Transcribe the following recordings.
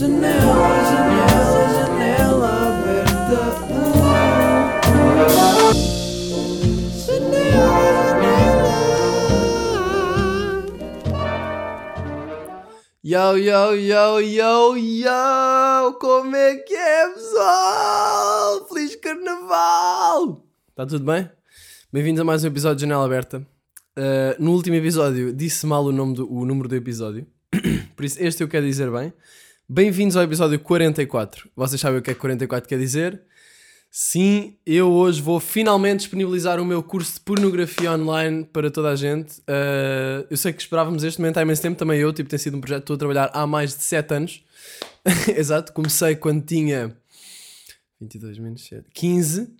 Janela, janela, janela aberta. Yo, yo, yo, yo, yo! Como é que é, pessoal? Feliz Carnaval! Está tudo bem? Bem-vindos a mais um episódio de Janela Aberta. Uh, no último episódio disse mal o, nome do, o número do episódio, por isso este eu quero dizer bem. Bem-vindos ao episódio 44. Vocês sabem o que é que 44 quer dizer? Sim, eu hoje vou finalmente disponibilizar o meu curso de pornografia online para toda a gente. Uh, eu sei que esperávamos este momento há imenso tempo, também eu, tipo, tem sido um projeto que estou a trabalhar há mais de 7 anos. Exato, comecei quando tinha 22 menos 7, 15.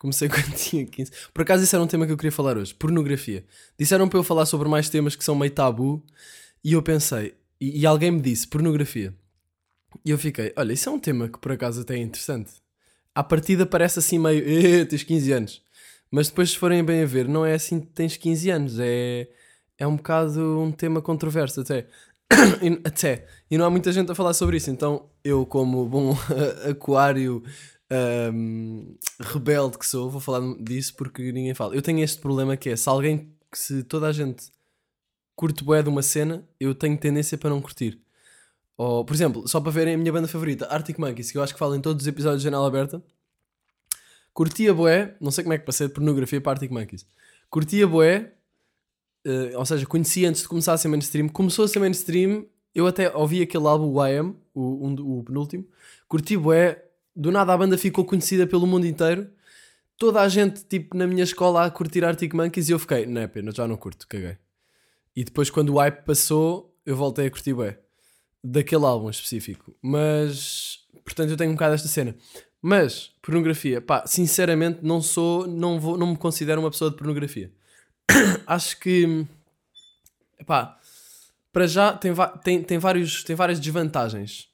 Comecei quando tinha 15. Por acaso, isso era um tema que eu queria falar hoje: pornografia. Disseram para eu falar sobre mais temas que são meio tabu e eu pensei, e, e alguém me disse pornografia. E eu fiquei, olha, isso é um tema que por acaso até é interessante à partida parece assim meio, eh, tens 15 anos. Mas depois, se forem bem a ver, não é assim que tens 15 anos. É, é um bocado um tema controverso até. e, até. E não há muita gente a falar sobre isso. Então, eu, como bom aquário um, rebelde que sou, vou falar disso porque ninguém fala. Eu tenho este problema que é, se alguém, se toda a gente curte bué de uma cena, eu tenho tendência para não curtir. Ou, por exemplo, só para verem a minha banda favorita, Arctic Monkeys, que eu acho que falo em todos os episódios de Janela Aberta. Curtia boé, não sei como é que passei de pornografia para Arctic Monkeys. Curtia boé, uh, ou seja, conhecia antes de começar a ser mainstream. Começou a ser mainstream, eu até ouvi aquele álbum o o, um, o penúltimo. Curti boé, do nada a banda ficou conhecida pelo mundo inteiro. Toda a gente, tipo, na minha escola a curtir Arctic Monkeys e eu fiquei, não é pena, já não curto, caguei. E depois quando o hype passou, eu voltei a curtir boé daquele álbum específico. Mas, portanto, eu tenho um bocado esta cena. Mas, pornografia, pá, sinceramente, não sou, não, vou, não me considero uma pessoa de pornografia. Acho que, pá, para já tem, tem, tem, vários, tem várias desvantagens.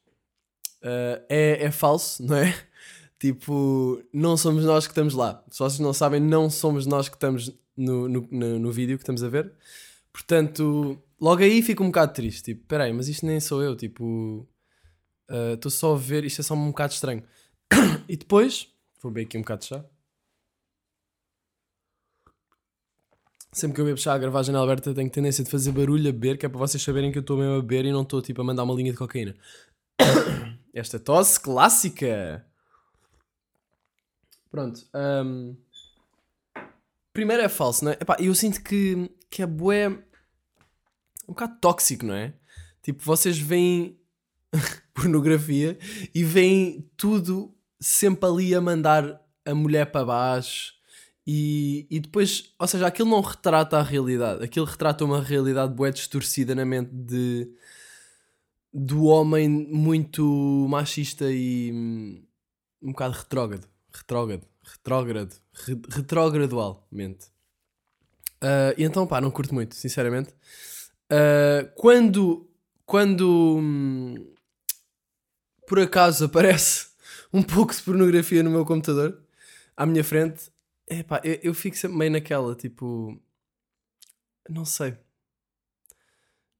Uh, é, é falso, não é? Tipo, não somos nós que estamos lá. Se vocês não sabem, não somos nós que estamos no, no, no, no vídeo que estamos a ver. Portanto, logo aí fico um bocado triste. Tipo, peraí, mas isto nem sou eu. Tipo, estou uh, só a ver, isto é só um bocado estranho. e depois, vou beber aqui um bocado de chá. Sempre que eu bebo chá a gravar a janela aberta, tenho tendência de fazer barulho a beber, que é para vocês saberem que eu estou mesmo a beber e não estou tipo a mandar uma linha de cocaína. Esta tosse clássica. Pronto. Um... Primeiro é falso, não é? Epá, eu sinto que, que é bué um bocado tóxico, não é? Tipo, vocês veem pornografia e veem tudo sempre ali a mandar a mulher para baixo e, e depois, ou seja, aquilo não retrata a realidade, aquilo retrata uma realidade bué distorcida na mente de do homem muito machista e hum, um bocado retrógrado, retrógrado, retrógrado, re, retrogradualmente. Uh, e então, pá, não curto muito, sinceramente. Uh, quando quando hum, por acaso aparece um pouco de pornografia no meu computador à minha frente, epá, eu, eu fico sempre meio naquela, tipo, não sei.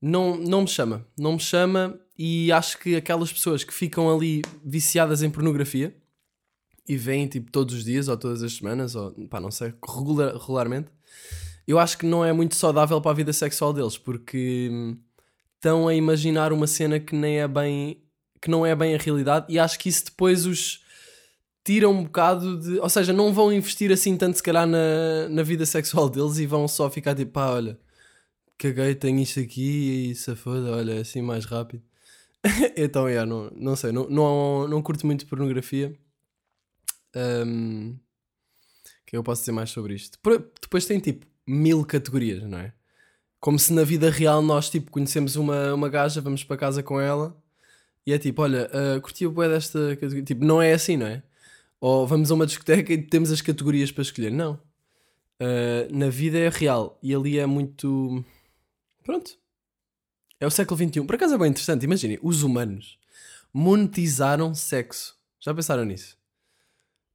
Não, não me chama, não me chama e acho que aquelas pessoas que ficam ali viciadas em pornografia e vêm tipo todos os dias ou todas as semanas ou pá, não sei, regular, regularmente, eu acho que não é muito saudável para a vida sexual deles, porque hum, estão a imaginar uma cena que nem é bem que não é bem a realidade e acho que isso depois os tira um bocado de. Ou seja, não vão investir assim tanto se calhar na, na vida sexual deles e vão só ficar tipo, pá, olha, caguei, tenho isto aqui e se foda, olha, é assim mais rápido. então, yeah, não, não sei, não, não, não curto muito pornografia. Um, que eu posso dizer mais sobre isto? Depois tem tipo mil categorias, não é? Como se na vida real nós, tipo, conhecemos uma, uma gaja, vamos para casa com ela e é tipo, olha, uh, curti o bué desta categoria. Tipo, não é assim, não é? Ou vamos a uma discoteca e temos as categorias para escolher. Não. Uh, na vida é real e ali é muito. Pronto. É o século XXI. Por acaso é bem interessante. Imaginem, os humanos monetizaram sexo. Já pensaram nisso?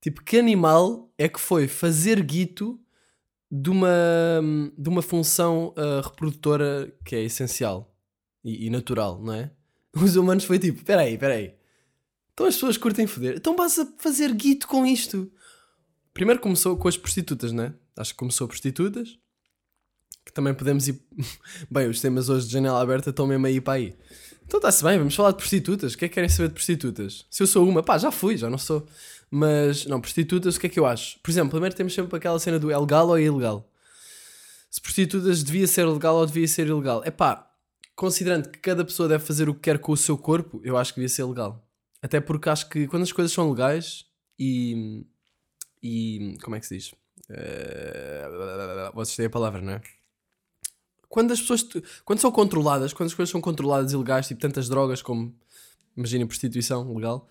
Tipo, que animal é que foi fazer guito de uma, de uma função uh, reprodutora que é essencial e, e, natural, não é? os humanos foi tipo: peraí, peraí. Então as pessoas curtem foder. Então vas a fazer guito com isto. Primeiro começou com as prostitutas, né? Acho que começou prostitutas. Que também podemos ir. bem, os temas hoje de janela aberta estão mesmo aí para aí. Então está-se bem, vamos falar de prostitutas. O que é que querem saber de prostitutas? Se eu sou uma, pá, já fui, já não sou. Mas, não, prostitutas, o que é que eu acho? Por exemplo, primeiro temos sempre aquela cena do é legal ou é ilegal. Se prostitutas devia ser legal ou devia ser ilegal. É pá, considerando que cada pessoa deve fazer o que quer com o seu corpo, eu acho que devia ser legal. Até porque acho que quando as coisas são legais e. e como é que se diz? Uh, vocês têm a palavra, não é? Quando as pessoas. Quando são controladas, quando as coisas são controladas e legais, tipo tantas drogas como. Imaginem prostituição legal.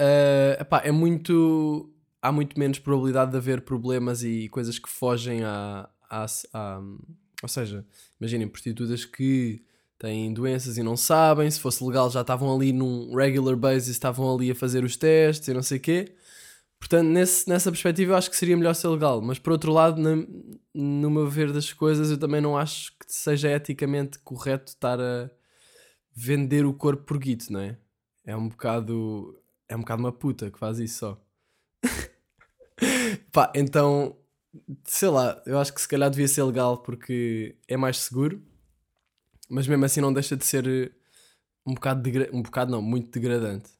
Uh, epá, é muito. Há muito menos probabilidade de haver problemas e coisas que fogem a. a, a ou seja, imaginem prostitutas que têm doenças e não sabem, se fosse legal já estavam ali num regular basis, estavam ali a fazer os testes e não sei o quê. Portanto, nesse, nessa perspectiva eu acho que seria melhor ser legal, mas por outro lado, na, no meu ver das coisas, eu também não acho que seja eticamente correto estar a vender o corpo por guito, não é? É um bocado. É um bocado uma puta que faz isso só. Pá, então, sei lá, eu acho que se calhar devia ser legal porque é mais seguro, mas mesmo assim não deixa de ser um bocado, um bocado não, muito degradante.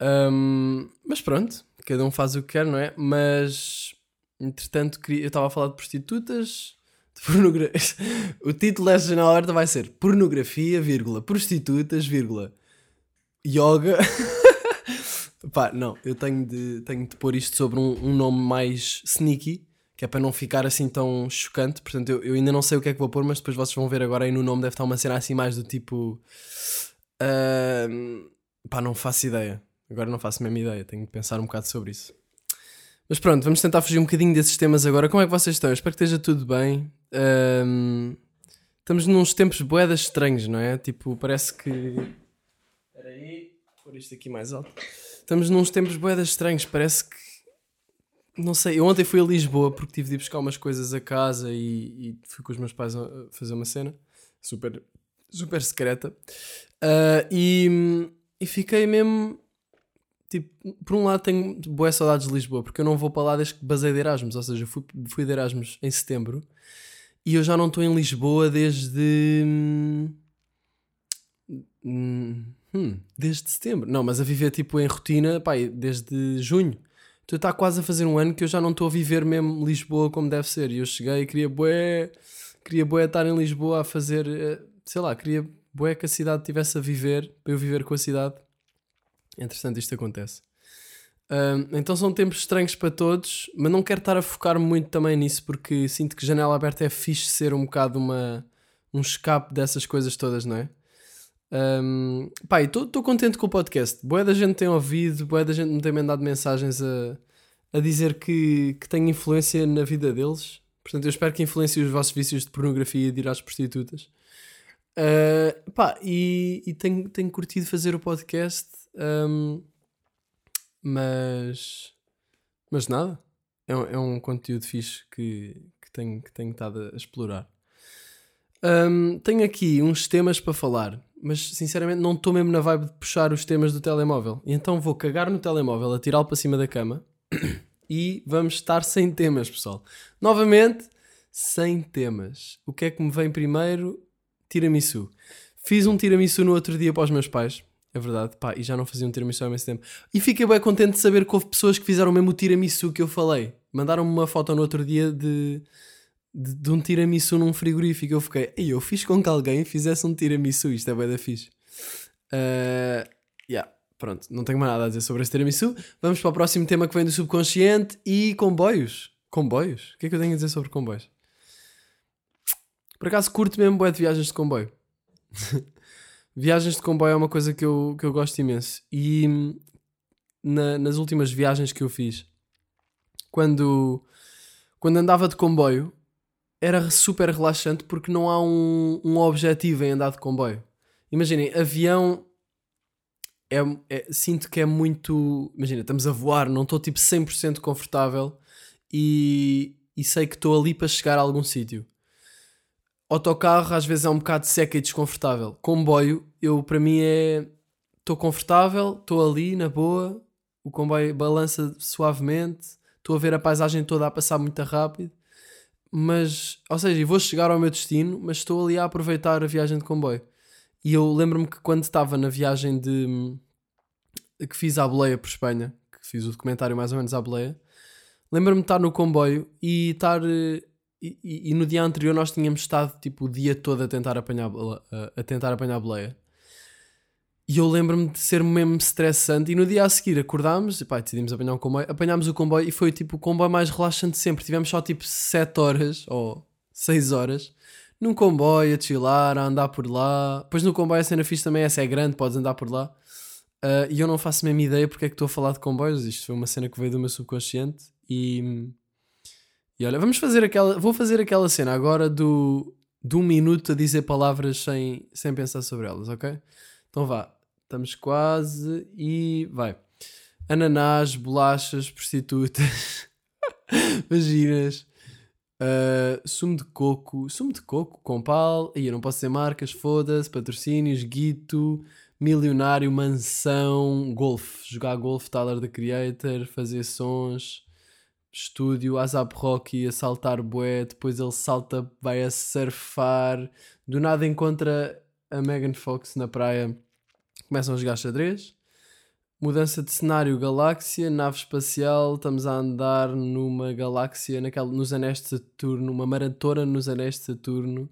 Um, mas pronto, cada um faz o que quer, não é? Mas, entretanto, eu estava a falar de prostitutas, de pornografia. o título desta aberta vai ser Pornografia, vírgula, prostitutas, vírgula, yoga. Pá, não, eu tenho de, tenho de pôr isto sobre um, um, nome mais sneaky, que é para não ficar assim tão chocante. Portanto, eu, eu ainda não sei o que é que vou pôr, mas depois vocês vão ver agora aí no nome deve estar uma cena assim mais do tipo. Uh, pá, não faço ideia. Agora não faço a mesma ideia, tenho de pensar um bocado sobre isso. Mas pronto, vamos tentar fugir um bocadinho desses temas agora. Como é que vocês estão? Eu espero que esteja tudo bem. Um, estamos nos tempos boedas estranhos, não é? Tipo, parece que. Espera aí, pôr isto aqui mais alto. Estamos nos tempos boedas estranhos, parece que. Não sei, eu ontem fui a Lisboa porque tive de ir buscar umas coisas a casa e, e fui com os meus pais a fazer uma cena super, super secreta. Uh, e, e fiquei mesmo tipo, por um lado tenho boas saudades de Lisboa, porque eu não vou para lá desde que basei de Erasmus, ou seja, fui, fui de Erasmus em setembro e eu já não estou em Lisboa desde. Hum, hum, desde setembro. Não, mas a viver tipo em rotina, pá, desde junho. Então está quase a fazer um ano que eu já não estou a viver mesmo Lisboa como deve ser. E eu cheguei e queria bué, queria bué estar em Lisboa a fazer, eh, sei lá, queria bué que a cidade tivesse a viver, para eu viver com a cidade. Entretanto, isto acontece. Então são tempos estranhos para todos, mas não quero estar a focar muito também nisso porque sinto que janela aberta é fixe ser um bocado uma, um escape dessas coisas todas, não é? Um, estou contente com o podcast. Boa da gente tem ouvido, boa da gente me tem mandado mensagens a, a dizer que, que tem influência na vida deles. Portanto, eu espero que influencie os vossos vícios de pornografia e de ir às prostitutas. Uh, pá, e, e tenho, tenho curtido fazer o podcast um, mas, mas nada. É, é um conteúdo fixe que, que, tenho, que tenho estado a explorar. Um, tenho aqui uns temas para falar, mas sinceramente não estou mesmo na vibe de puxar os temas do telemóvel. E então vou cagar no telemóvel, atirá-lo para cima da cama e vamos estar sem temas, pessoal. Novamente, sem temas. O que é que me vem primeiro? Tiramisu. Fiz um tiramisu no outro dia para os meus pais. É verdade, pá, e já não faziam um tiramisu há imenso tempo. E fiquei bem contente de saber que houve pessoas que fizeram mesmo o tiramisu que eu falei. Mandaram-me uma foto no outro dia de, de, de um tiramisu num frigorífico. Eu fiquei, eu fiz com que alguém fizesse um tiramisu. Isto é bem da fixe. Uh, yeah, pronto, não tenho mais nada a dizer sobre esse tiramisu. Vamos para o próximo tema que vem do subconsciente e comboios. Comboios? O que é que eu tenho a dizer sobre comboios? Por acaso curto mesmo boé de viagens de comboio. Viagens de comboio é uma coisa que eu, que eu gosto imenso. E na, nas últimas viagens que eu fiz, quando, quando andava de comboio, era super relaxante porque não há um, um objetivo em andar de comboio. Imaginem, avião é, é, sinto que é muito. Imagina, estamos a voar, não estou tipo 100% confortável e, e sei que estou ali para chegar a algum sítio Autocarro às vezes é um bocado seca e desconfortável. Comboio, eu para mim é. Estou confortável, estou ali na boa, o comboio balança suavemente, estou a ver a paisagem toda a passar muito rápido, mas, ou seja, vou chegar ao meu destino, mas estou ali a aproveitar a viagem de comboio. E eu lembro-me que quando estava na viagem de que fiz à boleia por Espanha, que fiz o documentário mais ou menos à boleia, lembro-me de estar no comboio e estar. eh, E, e- e no dia anterior nós tínhamos estado tipo o dia todo a tentar apanhar, a- a tentar apanhar a boleia. E eu lembro-me de ser mesmo estressante. E no dia a seguir acordámos e pá, decidimos apanhar um comboio. Apanhámos o comboio e foi tipo o comboio mais relaxante sempre. Tivemos só tipo 7 horas ou 6 horas num comboio a chilar, a andar por lá. Depois no comboio a cena fixe também, essa é grande, podes andar por lá. Ah, e eu não faço a mesma ideia porque é que estou a falar de comboios. Isto foi uma cena que veio do meu subconsciente. E, e olha, vamos fazer aquela. Vou fazer aquela cena agora do, um minuto a dizer palavras sem, sem pensar sobre elas, ok? Então vá, estamos quase e vai. Ananás, bolachas, prostitutas, vaginas, ah, sumo de coco, sumo de coco, compal, aí eu não posso dizer marcas, foda-se, patrocínios, guito, milionário, mansão, golfe, jogar golfe, Tyler the Creator, fazer sons, estúdio, ASAP Rocky a saltar bué, depois ele salta, vai a surfar, do nada encontra a Megan Fox na praia, começam a jogar xadrez. Mudança de cenário, galáxia, nave espacial, estamos a andar numa galáxia, naquela, nos anéis de Saturno, uma maratona nos anéis de Saturno,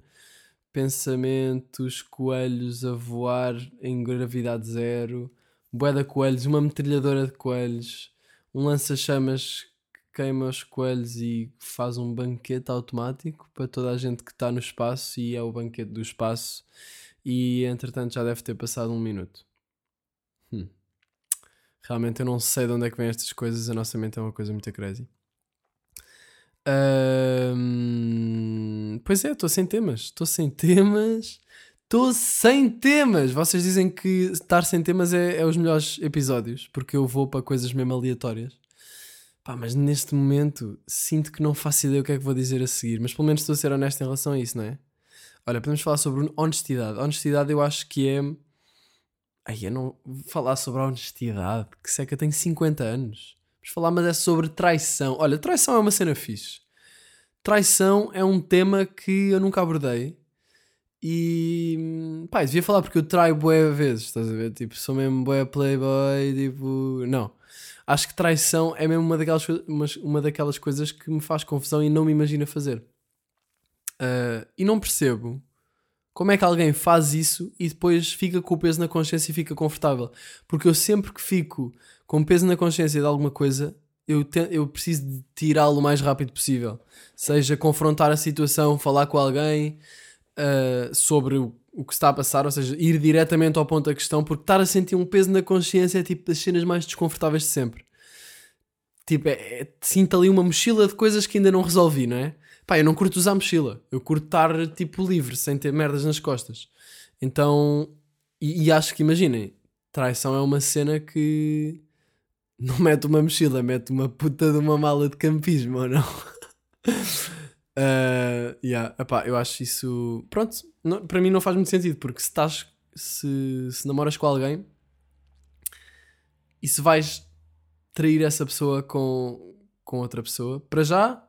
pensamentos, coelhos a voar em gravidade zero, de coelhos, uma metralhadora de coelhos, um lança-chamas que queima os coelhos e faz um banquete automático para toda a gente que está no espaço e é o banquete do espaço e entretanto já deve ter passado um minuto. Realmente eu não sei de onde é que vêm estas coisas, a nossa mente é uma coisa muito crazy. Ahm, pois é, estou sem temas. Estou sem temas. Estou sem temas. Vocês dizem que estar sem temas é, é os melhores episódios, porque eu vou para coisas mesmo aleatórias. Pá, mas neste momento sinto que não faço ideia o que é que vou dizer a seguir, mas pelo menos estou a ser honesto em relação a isso, não é? Olha, podemos falar sobre honestidade. Honestidade eu acho que é. Ai, eu não vou falar sobre a honestidade, que seca, tenho 50 anos. Vamos falar, mas é sobre traição. Olha, traição é uma cena fixe. Traição é um tema que eu nunca abordei. E pá, devia falar porque eu traio bué vezes, estás a ver? Tipo, sou mesmo bué playboy, tipo, não. Acho que traição é mesmo uma daquelas, umas- uma daquelas coisas que me faz confusão e não me imagino a fazer. Ah, e não percebo como é que alguém faz isso e depois fica com o peso na consciência e fica confortável. Porque eu sempre que fico com peso na consciência de alguma coisa, eu, te- eu preciso de tirá-lo o mais rápido possível. Seja confrontar a situação, falar com alguém ah, sobre o, o que está a passar, ou seja, ir diretamente ao ponto da questão, porque estar a sentir um peso na consciência é tipo das cenas mais desconfortáveis de sempre. Tipo, é, é- sinto ali uma mochila de coisas que ainda não resolvi, não é? Pá, eu não curto usar mochila. Eu curto estar, tipo, livre, sem ter merdas nas costas. Então, e, e acho que, imaginem, traição é uma cena que não mete uma mochila, mete uma puta de uma mala de campismo, ou não? Uh, yeah, epá, eu acho isso. Pronto, não- para mim não faz muito sentido, porque se estás. Se, se namoras com alguém e se vais trair essa pessoa com, com outra pessoa, para já.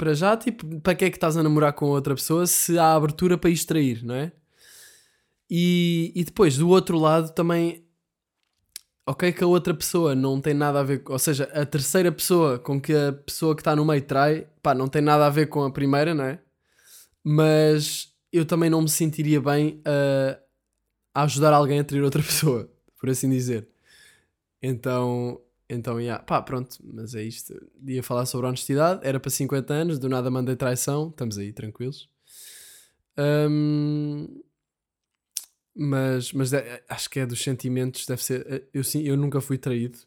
Para já, tipo, para que é que estás a namorar com outra pessoa se há abertura para isto trair, não é? E, e depois, do outro lado, também ok que a outra pessoa não tem nada a ver, ou seja, a terceira pessoa com que a pessoa que está no meio trai, pá, não tem nada a ver com a primeira, não é? Mas eu também não me sentiria bem a, a ajudar alguém a trair outra pessoa, por assim dizer. Então, então, yeah. pá, pronto, mas é isto. Ia falar sobre honestidade, era para 50 anos, do nada mandei traição, estamos aí, tranquilos. Hum, mas, mas é- acho que é dos sentimentos, deve ser. eh, Eu, sim, eu nunca fui traído,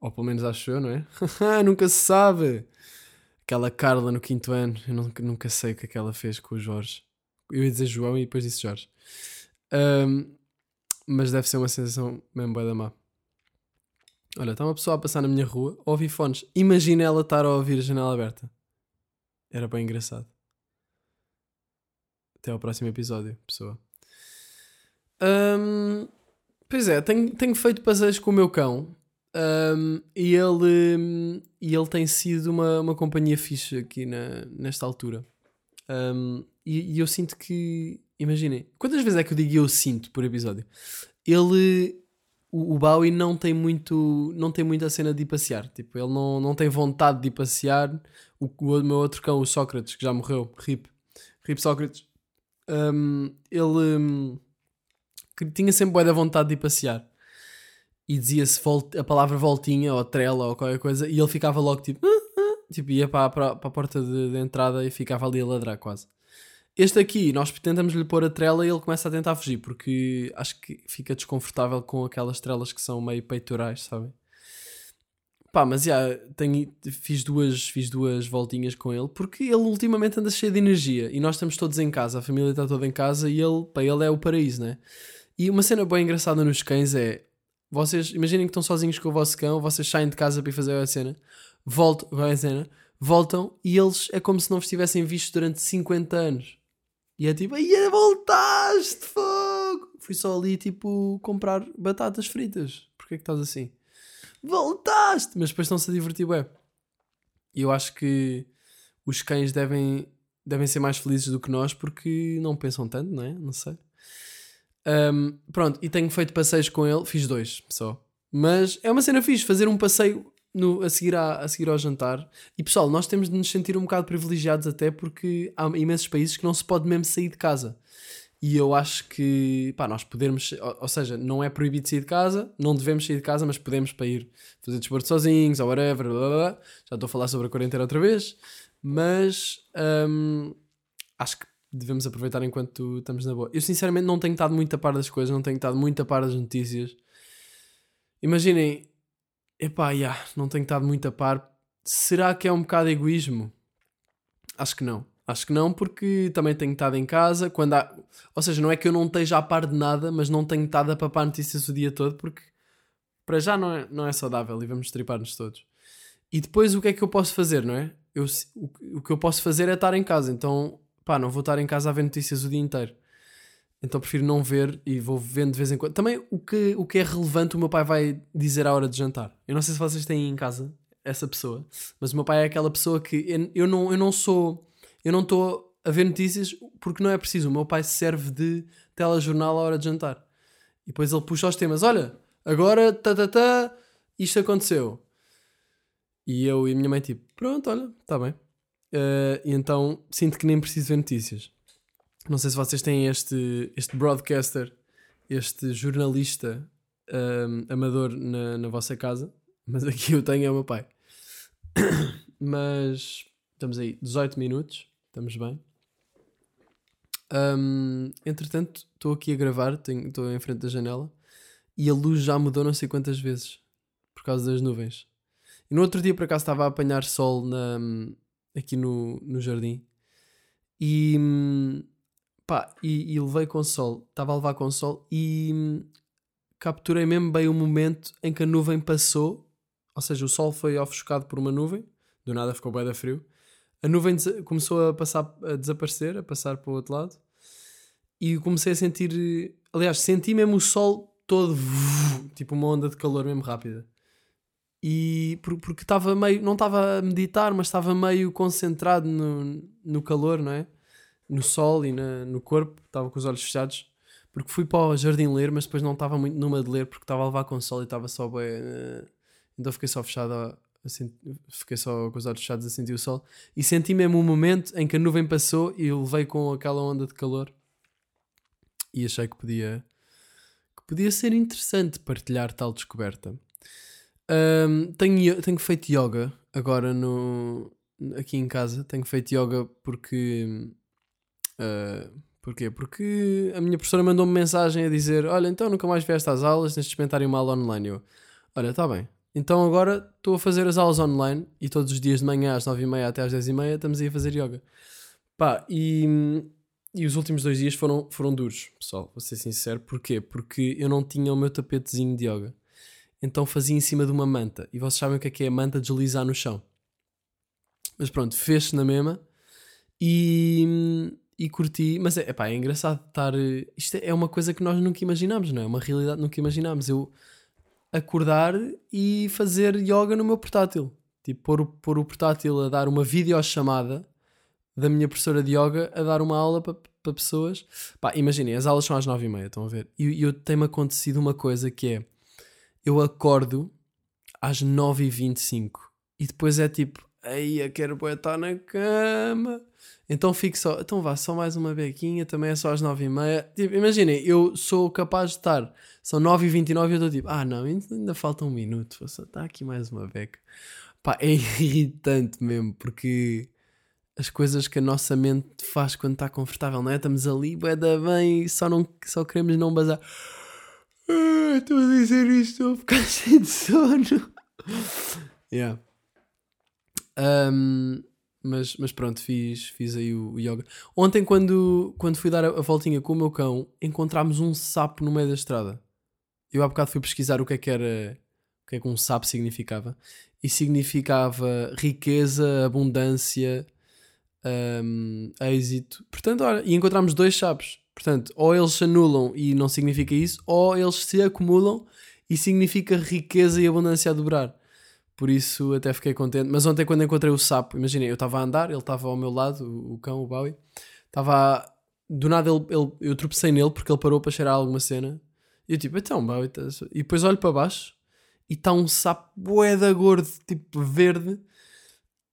ou pelo menos acho eu, não é? nunca se sabe. Aquela Carla no quinto ano, eu nunca, nunca sei o que é que ela fez com o Jorge. Eu ia dizer João e depois disse Jorge. Hum, mas deve ser uma sensação mesmo bué da má. Olha, está uma pessoa a passar na minha rua, ouvi fones. Imagina ela estar a ouvir a janela aberta. Era bem engraçado. Até ao próximo episódio, pessoa. Hum, pois é, tenho, tenho feito passeios com o meu cão hum, e, ele, hum, e ele tem sido uma, uma companhia fixe aqui na, nesta altura. Hum, e, e eu sinto que, imaginem, quantas vezes é que eu digo eu sinto por episódio? Ele, o, Bowie não tem muito, não tem muita cena de ir passear. Tipo, ele não, não tem vontade de ir passear. O, o meu outro cão, o Sócrates, que já morreu, RIP, RIP Sócrates, hum, ele que tinha sempre boa da vontade de ir passear. E dizia-se a palavra voltinha ou trela ou qualquer coisa e ele ficava logo tipo, "Ah, ah", tipo ia para, para, para a porta de, de entrada e ficava ali a ladrar quase. Este aqui, nós tentamos lhe pôr a trela e ele começa a tentar fugir porque acho que fica desconfortável com aquelas trelas que são meio peitorais, sabem? Pá, mas já, tenho, fiz, duas, fiz duas voltinhas com ele porque ele ultimamente anda cheio de energia e nós estamos todos em casa, a família está toda em casa e ele, para ele é o paraíso, né? E uma cena bem engraçada nos cães é vocês imaginem que estão sozinhos com o vosso cão, vocês saem de casa para ir fazer a cena, voltam, vai a cena, voltam e eles é como se não vos tivessem visto durante 50 anos. E é tipo, aí voltaste, fogo! Fui só ali tipo comprar batatas fritas. Porquê é que estás assim? Voltaste! Mas depois estão-se a divertir, ué. E eu acho que os cães devem, devem ser mais felizes do que nós porque não pensam tanto, não é? Não sei. Um, pronto, e tenho feito passeios com ele, fiz dois só. Mas é uma cena fixe, fazer um passeio no, a, seguir à- a seguir ao jantar. E pessoal, nós temos de nos sentir um bocado privilegiados até porque há imensos países que não se pode mesmo sair de casa. E eu acho que, pá, nós podermos, ou, ou seja, não é proibido sair de casa, não devemos sair de casa, mas podemos para ir fazer desporto sozinhos ou whatever, blá, blá, blá. já estou a falar sobre a quarentena outra vez, mas hum, acho que devemos aproveitar enquanto estamos na boa. Eu sinceramente não tenho estado muito a par das coisas, não tenho estado muito a par das notícias. Imaginem, epá, yeah, não tenho estado muito a par. Será que é um bocado egoísmo? Acho que não. Acho que não, porque também tenho estado em casa. Quando há... Ou seja, não é que eu não esteja a par de nada, mas não tenho estado a papar notícias o dia todo, porque para já não é, não é saudável e vamos tripar-nos todos. E depois o que é que eu posso fazer, não é? Eu, o, o que eu posso fazer é estar em casa, então pá, não vou estar em casa a ver notícias o dia inteiro. Então prefiro não ver e vou vendo de vez em quando. Também o que, o que é relevante, o meu pai vai dizer à hora de jantar. Eu não sei se vocês têm em casa essa pessoa, mas o meu pai é aquela pessoa que eu, não, eu não sou, eu não estou a ver notícias porque não é preciso. O meu pai serve de telejornal à hora de jantar. E depois ele puxa os temas: olha, agora, tá, tá, tá, isto aconteceu. E eu e a minha mãe, tipo, pronto, olha, está bem. Uh, e então sinto que nem preciso ver notícias. Não sei se vocês têm este, este broadcaster, este jornalista um, amador na, na vossa casa, mas aqui eu tenho é o meu pai. mas estamos aí, 18 minutos, estamos bem. Um, entretanto, estou aqui a gravar, estou em frente da janela e a luz já mudou não sei quantas vezes por causa das nuvens. E no outro dia, por acaso, estava a apanhar sol na, aqui no, no jardim e hum, pá, e, e levei com sol, estava a levar com sol e hum, capturei mesmo bem o momento em que a nuvem passou, ou seja, o sol foi ofuscado por uma nuvem, do nada ficou bem da frio, a nuvem começou a passar a desaparecer, a passar para o outro lado e comecei a sentir, aliás, senti mesmo o sol todo tipo uma onda de calor mesmo rápida. E por- porque estava meio, não estava a meditar, mas estava meio concentrado no, no calor, não é? No sol e na- no corpo, estava com os olhos fechados. Porque fui para o jardim ler, mas depois não estava muito numa de ler porque estava a levar com sol e estava só bem. eh, Então fiquei só fechado, fiquei só com os olhos fechados a sentir o sol. E senti mesmo um momento em que a nuvem passou e levei com aquela onda de calor. E achei que podia, que podia ser interessante partilhar tal descoberta. Ahm, tenho, tenho feito yoga agora no, aqui em casa. Tenho feito yoga porque. Ah, porquê? Porque a minha professora mandou-me mensagem a dizer: Olha, então nunca mais vieste às aulas, tens de experimentar uma aula online. Eu, olha, está bem. Então agora estou a fazer as aulas online e todos os dias de manhã às 9h30 até às 10h30 estamos aí a fazer yoga. Pá, e, e os últimos dois dias foram, foram duros, pessoal, vou ser sincero. Porquê? Porque eu não tinha o meu tapetezinho de yoga. Então fazia em cima de uma manta. E vocês sabem o que é que é a manta deslizar no chão. Mas pronto, fez-se na mesma. E, e curti, mas é, epá, é engraçado estar. eh, Isto é uma coisa que nós nunca imaginámos, não é? Uma realidade que nunca imaginámos. Eu acordar e fazer yoga no meu portátil. Tipo, pôr, o- pôr o portátil a dar uma videochamada da minha professora de yoga a dar uma aula para para pessoas. Pá, imaginem, as aulas são às nove e meia, estão a ver? E eu, tem-me acontecido uma coisa que é: eu acordo às nove e vinte e cinco e depois é tipo, aí eu quero estar na cama. Então fico só, então vá, só mais uma bequinha, também é só às nove e meia. Tipo, imaginem, eu sou capaz de estar, são nove e vinte e nove e eu estou tipo, ah não, ainda falta um minuto, só está aqui mais uma beca. Pá, é irritante mesmo, porque as coisas que a nossa mente faz quando está confortável, não é? Estamos ali, bué da bem, só, não, só queremos não bazar. Ah, Estou a dizer isto, estou a ficar cheio de sono. Yeah. Um, mas, mas pronto, fiz, fiz aí o, o yoga. Ontem, quando, quando fui dar a, a voltinha com o meu cão, encontramos um sapo no meio da estrada. Eu há bocado fui pesquisar o que é que era, o que é que um sapo significava. E significava riqueza, abundância, um, êxito. Portanto, olha, e encontramos dois sapos. Portanto, ou eles se anulam e não significa isso, ou eles se acumulam e significa riqueza e abundância a dobrar. Por isso até fiquei contente. Mas ontem, quando encontrei o sapo, imaginem, eu estava a andar, ele estava ao meu lado, o, o cão, o Bowie, estava. Do nada ele, ele- eu tropecei nele porque ele parou para cheirar alguma cena. E eu tipo, então, Bowie. tá- E depois olho para baixo e está um sapo boeda gordo, tipo verde.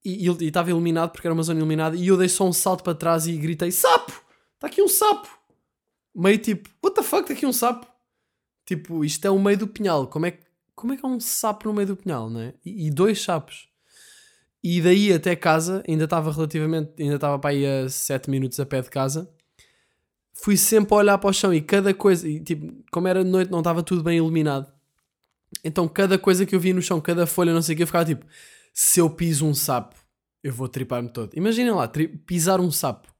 E estava iluminado porque era uma zona iluminada. E eu dei só um salto para trás e gritei: Sapo! Está aqui um sapo! Meio tipo, what the fuck, está aqui um sapo? Tipo, isto é o meio do pinhal. Como é que, como é que é um sapo no meio do pinhal, não é? E, dois sapos. E daí até casa, ainda estava relativamente, ainda estava para aí a 7 minutos a pé de casa. Fui sempre a olhar para o chão e cada coisa, e, tipo, como era de noite, não estava tudo bem iluminado. Então cada coisa que eu via no chão, cada folha, não sei o que, eu ficava tipo, se eu piso um sapo, eu vou tripar-me todo. Imaginem lá, pisar um sapo.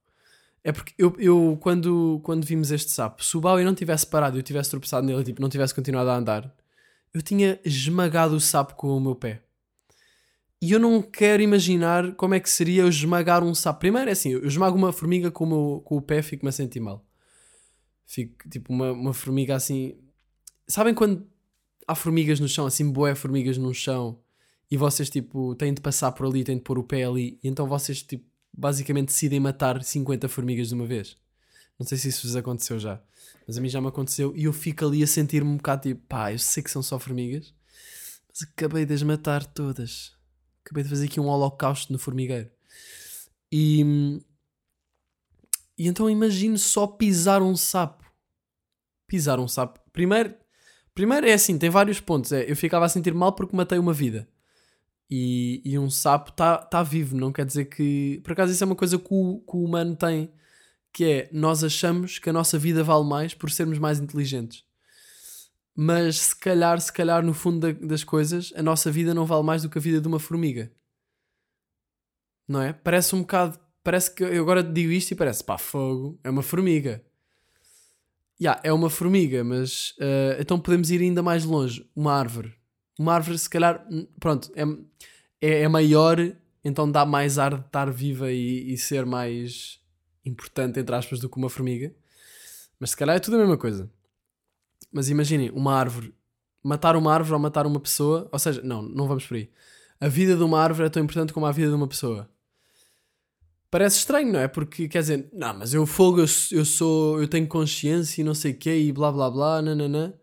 É porque eu, eu quando, quando vimos este sapo, se o Bowie não tivesse parado e eu tivesse tropeçado nele, tipo, não tivesse continuado a andar, eu tinha esmagado o sapo com o meu pé. E eu não quero imaginar como é que seria eu esmagar um sapo. Primeiro é assim, eu esmago uma formiga com o, meu, com o pé, fico-me a sentir mal. Fico tipo uma, uma formiga assim. Sabem quando há formigas no chão, assim, boé formigas no chão, e vocês tipo têm de passar por ali, têm de pôr o pé ali, e então vocês tipo basicamente decidem matar 50 formigas de uma vez. Não sei se isso vos aconteceu já, mas a mim já me aconteceu e eu fico ali a sentir-me um bocado tipo, pá, eu sei que são só formigas, mas acabei de as matar todas. Acabei de fazer aqui um holocausto no formigueiro. E, e então imagino só pisar um sapo. Pisar um sapo. Primeiro, primeiro é assim, tem vários pontos. É, eu ficava a sentir mal porque matei uma vida. E, e um sapo está tá vivo, não quer dizer que. Por acaso, isso é uma coisa que o, que o humano tem, que é nós achamos que a nossa vida vale mais por sermos mais inteligentes. Mas se calhar, se calhar, no fundo da- das coisas, a nossa vida não vale mais do que a vida de uma formiga. Não é? Parece um bocado. Parece que eu agora digo isto e parece, pá, fogo, é uma formiga. Ya, é uma formiga, mas eh, então podemos ir ainda mais longe. Uma árvore. Uma árvore, se calhar, pronto, é, é, é maior, então dá mais ar de estar viva e, e ser mais importante, entre aspas, do que uma formiga. Mas se calhar é tudo a mesma coisa. Mas imaginem, uma árvore. Matar uma árvore ou matar uma pessoa. Ou seja, não, não vamos por aí. A vida de uma árvore é tão importante como a vida de uma pessoa. Parece estranho, não é? Porque quer dizer, não, mas eu fogo, eu, eu sou, eu tenho consciência e não sei o quê e blá blá blá, nananã.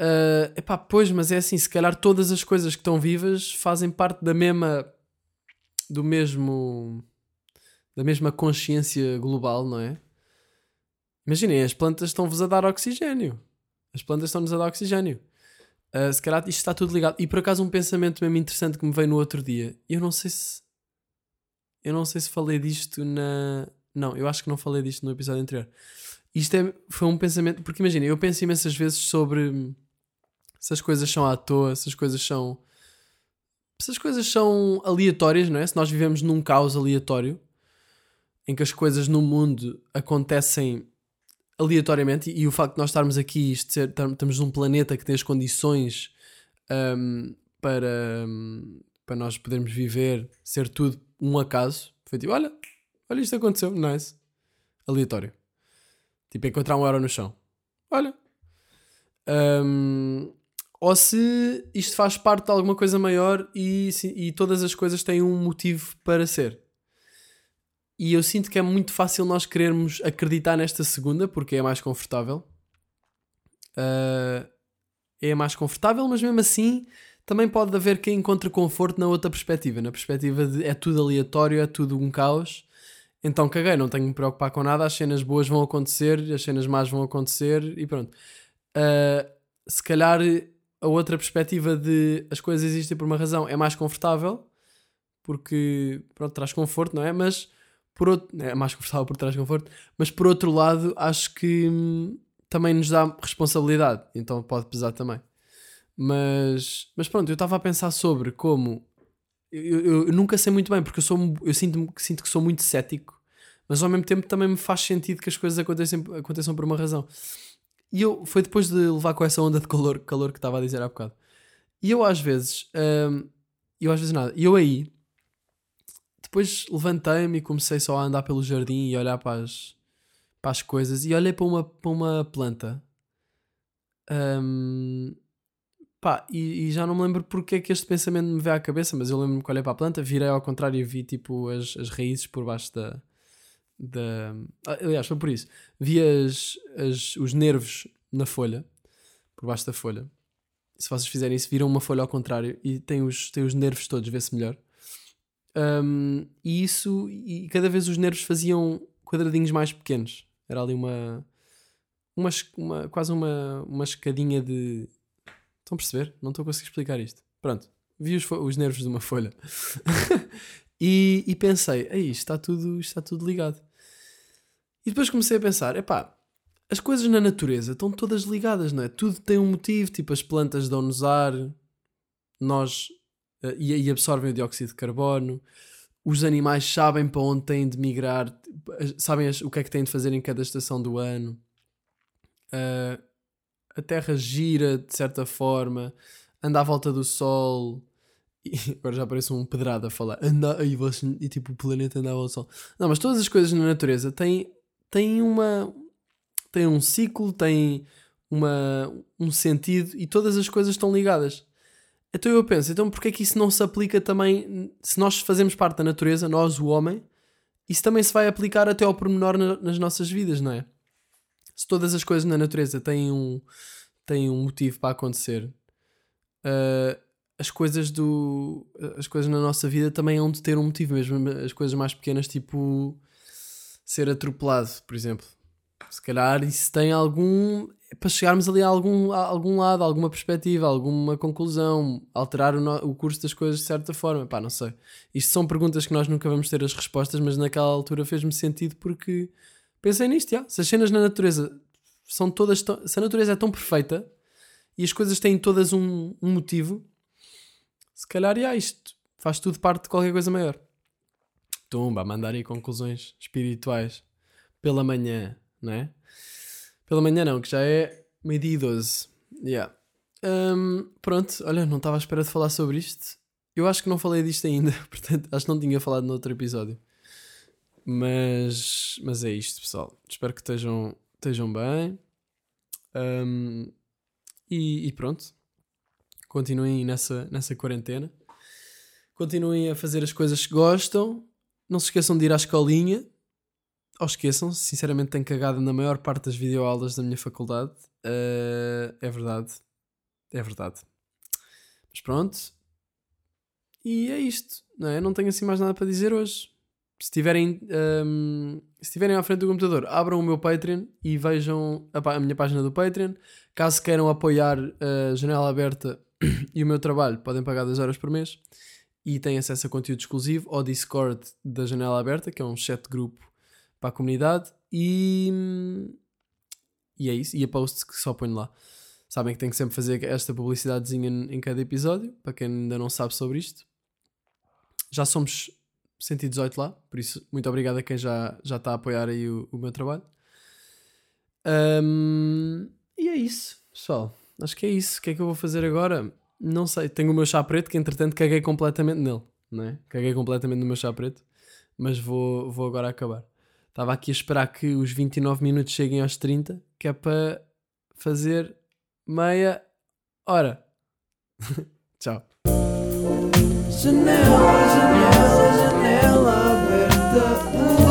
Uh, epá, pois, mas é assim, se calhar todas as coisas que estão vivas fazem parte da mesma, do mesmo, da mesma consciência global, não é? Imaginem, as plantas estão-vos a dar oxigênio. As plantas estão-nos a dar oxigênio. Uh, se calhar isto está tudo ligado. E por acaso um pensamento mesmo interessante que me veio no outro dia. Eu não sei se. Eu não sei se falei disto na. Não, eu acho que não falei disto no episódio anterior. Isto é, foi um pensamento. Porque imagina, eu penso imensas vezes sobre se as coisas são à toa, se as coisas são. Se as coisas são aleatórias, não é? Se nós vivemos num caos aleatório em que as coisas no mundo acontecem aleatoriamente e, e o facto de nós estarmos aqui, isto ser, tam- estamos num planeta que tem as condições hum, para, hum, para nós podermos viver, ser tudo um acaso. Foi tipo, olha, olha isto aconteceu, nice. aleatório. Tipo, encontrar um euro no chão. Olha. Hum, ou se isto faz parte de alguma coisa maior e, e todas as coisas têm um motivo para ser. E eu sinto que é muito fácil nós querermos acreditar nesta segunda porque é mais confortável. Ah, é mais confortável, mas mesmo assim também pode haver quem encontre conforto na outra perspectiva. Na perspectiva de é tudo aleatório, é tudo um caos. Então caguei, não tenho que me preocupar com nada. As cenas boas vão acontecer, as cenas más vão acontecer e pronto. Ah, se calhar a outra perspectiva de as coisas existem por uma razão é mais confortável porque pronto, traz conforto, não é? Mas por outro, é mais confortável porque traz conforto, mas por outro lado acho que hum, também nos dá responsabilidade, então pode pesar também. Mas, mas pronto, eu estava a pensar sobre como eu, eu- eu nunca sei muito bem, porque eu, sou, eu sinto, sinto que sou muito cético, mas ao mesmo tempo também me faz sentido que as coisas aconteçam, aconteçam por uma razão. E eu, foi depois de levar com essa onda de calor, calor que estava a dizer há bocado. E eu às vezes, hum, eu às vezes nada, e eu aí, depois levantei-me e comecei só a andar pelo jardim e olhar para as, para as coisas e olhei para uma, para uma planta. Hum, pá, e, e já não me lembro porque é que este pensamento me veio à cabeça, mas eu lembro-me que olhei para a planta, virei ao contrário e vi tipo as, as raízes por baixo da. da ah, aliás, foi por isso. Vi as, as, os nervos na folha, por baixo da folha. Se vocês fizerem isso, viram uma folha ao contrário e tem os, tem os nervos todos, vê-se melhor. Um, e isso, e cada vez os nervos faziam quadradinhos mais pequenos. Era ali uma, uma, uma quase uma, uma escadinha de. Estão a perceber? Não estou a conseguir explicar isto. Pronto, vi os, os nervos de uma folha e, e pensei: Ei, isto está tudo, está tudo ligado. E depois comecei a pensar: epá, as coisas na natureza estão todas ligadas, não é? Tudo tem um motivo, tipo as plantas dão-nos ar, nós e, e absorvem o dióxido de carbono. Os animais sabem para onde têm de migrar, tipo, sabem o que é que têm de fazer em cada estação do ano. Eh, a Terra gira de certa forma, anda à volta do Sol. E agora já parece um pedrado a falar. Anda, e, você, e tipo o planeta anda à volta do Sol. Não, mas todas as coisas na natureza têm, têm uma. têm um ciclo, têm uma, um sentido e todas as coisas estão ligadas. Então eu penso, então porquê é que isso não se aplica também, se nós fazemos parte da natureza, nós, o homem, isso também se vai aplicar até ao pormenor na- nas nossas vidas, não é? Se todas as coisas na natureza têm um, têm um motivo para acontecer, ah, as coisas do as coisas na nossa vida também hão de ter um motivo mesmo as coisas mais pequenas tipo ser atropelado por exemplo se calhar isso tem algum é para chegarmos ali a algum, a algum lado, a alguma perspectiva, alguma conclusão, alterar o, no- o curso das coisas de certa forma. Pá, não sei. Isto são perguntas que nós nunca vamos ter as respostas, mas naquela altura fez-me sentido porque pensei nisto, já. se as cenas na natureza são todas tão- se a natureza é tão perfeita e as coisas têm todas um, um motivo, se calhar, já, isto faz tudo parte de qualquer coisa maior. Tumba, a mandar aí conclusões espirituais pela manhã, não é? Pela manhã não, que já é meio-dia e 12. Yeah. Hum, pronto, olha, não estava à espera de falar sobre isto. Eu acho que não falei disto ainda, portanto, acho que não tinha falado no outro episódio. Mas, mas é isto, pessoal. Espero que estejam, estejam bem. Hum, e, e pronto. Continuem nessa, nessa quarentena. Continuem a fazer as coisas que gostam. Não se esqueçam de ir à escolinha. Ou esqueçam-se, sinceramente tenho cagado na maior parte das videoaulas da minha faculdade. Eh, é verdade. É verdade. Mas pronto. E é isto. Não, é? não tenho assim mais nada para dizer hoje. Se tiverem, ehm, se tiverem à frente do computador, abram o meu Patreon e vejam a, a minha página do Patreon. Caso queiram apoiar a janela aberta e o meu trabalho, podem pagar 2 horas por mês e têm acesso a conteúdo exclusivo ao Discord da Janela Aberta, que é um chat grupo para a comunidade. E, e é isso. E a posts que só ponho lá. Sabem que tenho que sempre fazer esta publicidadezinha em cada episódio, para quem ainda não sabe sobre isto. Já somos 118 lá, por isso, muito obrigado a quem já, já está a apoiar aí o, o meu trabalho. Ahm, e é isso, pessoal. Acho que é isso. O que é que eu vou fazer agora? Não sei. Tenho o meu chá preto, que entretanto caguei completamente nele. Não é? Caguei completamente no meu chá preto. Mas vou, vou agora acabar. Estava aqui a esperar que os 29 minutos cheguem aos 30, que é para fazer meia hora. Tchau. Janela, janela, janela aberta.